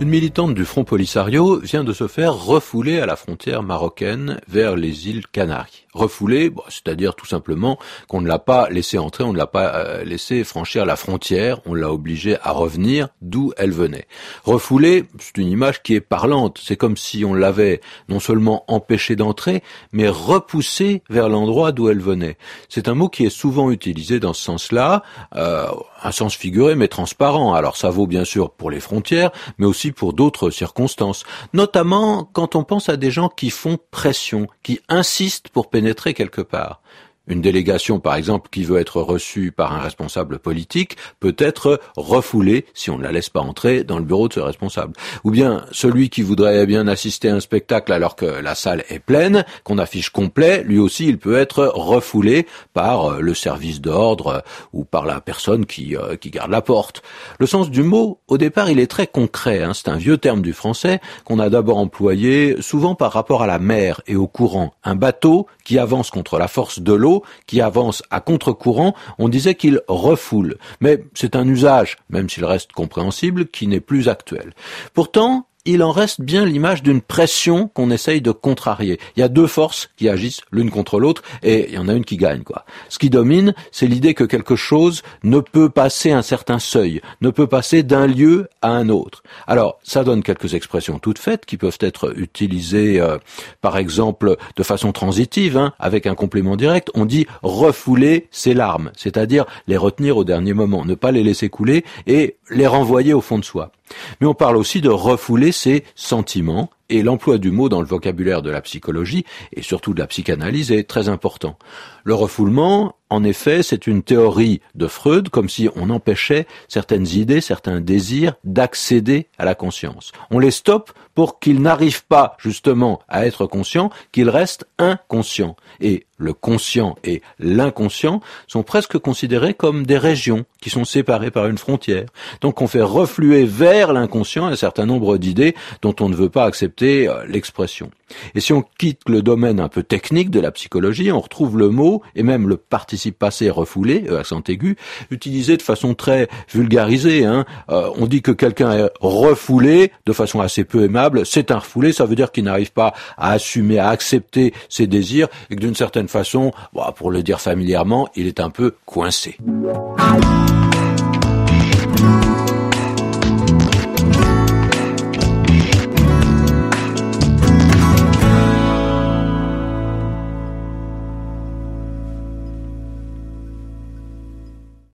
Une militante du Front Polisario vient de se faire refouler à la frontière marocaine vers les îles Canaries. Refouler, c'est-à-dire tout simplement qu'on ne l'a pas laissé entrer, on ne l'a pas euh, laissé franchir la frontière, on l'a obligée à revenir d'où elle venait. Refouler, c'est une image qui est parlante. C'est comme si on l'avait non seulement empêché d'entrer, mais repoussé vers l'endroit d'où elle venait. C'est un mot qui est souvent utilisé dans ce sens-là, euh, un sens figuré mais transparent. Alors ça vaut bien sûr pour les frontières, mais aussi pour d'autres circonstances, notamment quand on pense à des gens qui font pression, qui insistent pour pénétrer quelque part. Une délégation, par exemple, qui veut être reçue par un responsable politique peut être refoulée si on ne la laisse pas entrer dans le bureau de ce responsable. Ou bien celui qui voudrait bien assister à un spectacle alors que la salle est pleine, qu'on affiche complet, lui aussi il peut être refoulé par euh, le service d'ordre ou par la personne qui, euh, qui garde la porte. Le sens du mot, au départ, il est très concret. Hein. C'est un vieux terme du français qu'on a d'abord employé souvent par rapport à la mer et au courant. Un bateau qui avance contre la force de l'eau qui avance à contre-courant, on disait qu'il refoule. Mais c'est un usage, même s'il reste compréhensible, qui n'est plus actuel. Pourtant, il en reste bien l'image d'une pression qu'on essaye de contrarier. Il y a deux forces qui agissent l'une contre l'autre et il y en a une qui gagne, quoi. Ce qui domine, c'est l'idée que quelque chose ne peut passer un certain seuil, ne peut passer d'un lieu à un autre. Alors, ça donne quelques expressions toutes faites qui peuvent être utilisées, euh, par exemple, de façon transitive, hein, avec un complément direct. On dit refouler ses larmes, c'est-à-dire les retenir au dernier moment, ne pas les laisser couler et les renvoyer au fond de soi. Mais on parle aussi de refouler ses sentiments, et l'emploi du mot dans le vocabulaire de la psychologie, et surtout de la psychanalyse, est très important. Le refoulement, en effet, c'est une théorie de Freud, comme si on empêchait certaines idées, certains désirs d'accéder à la conscience. On les stoppe pour qu'ils n'arrivent pas justement à être conscients, qu'ils restent inconscients. Et le conscient et l'inconscient sont presque considérés comme des régions qui sont séparées par une frontière. Donc on fait refluer vers l'inconscient un certain nombre d'idées dont on ne veut pas accepter euh, l'expression. Et si on quitte le domaine un peu technique de la psychologie, on retrouve le mot et même le participe passé refoulé, euh, accent aigu, utilisé de façon très vulgarisée. Hein. Euh, on dit que quelqu'un est refoulé de façon assez peu aimable. C'est un refoulé, ça veut dire qu'il n'arrive pas à assumer, à accepter ses désirs et que d'une certaine façon, pour le dire familièrement, il est un peu coincé.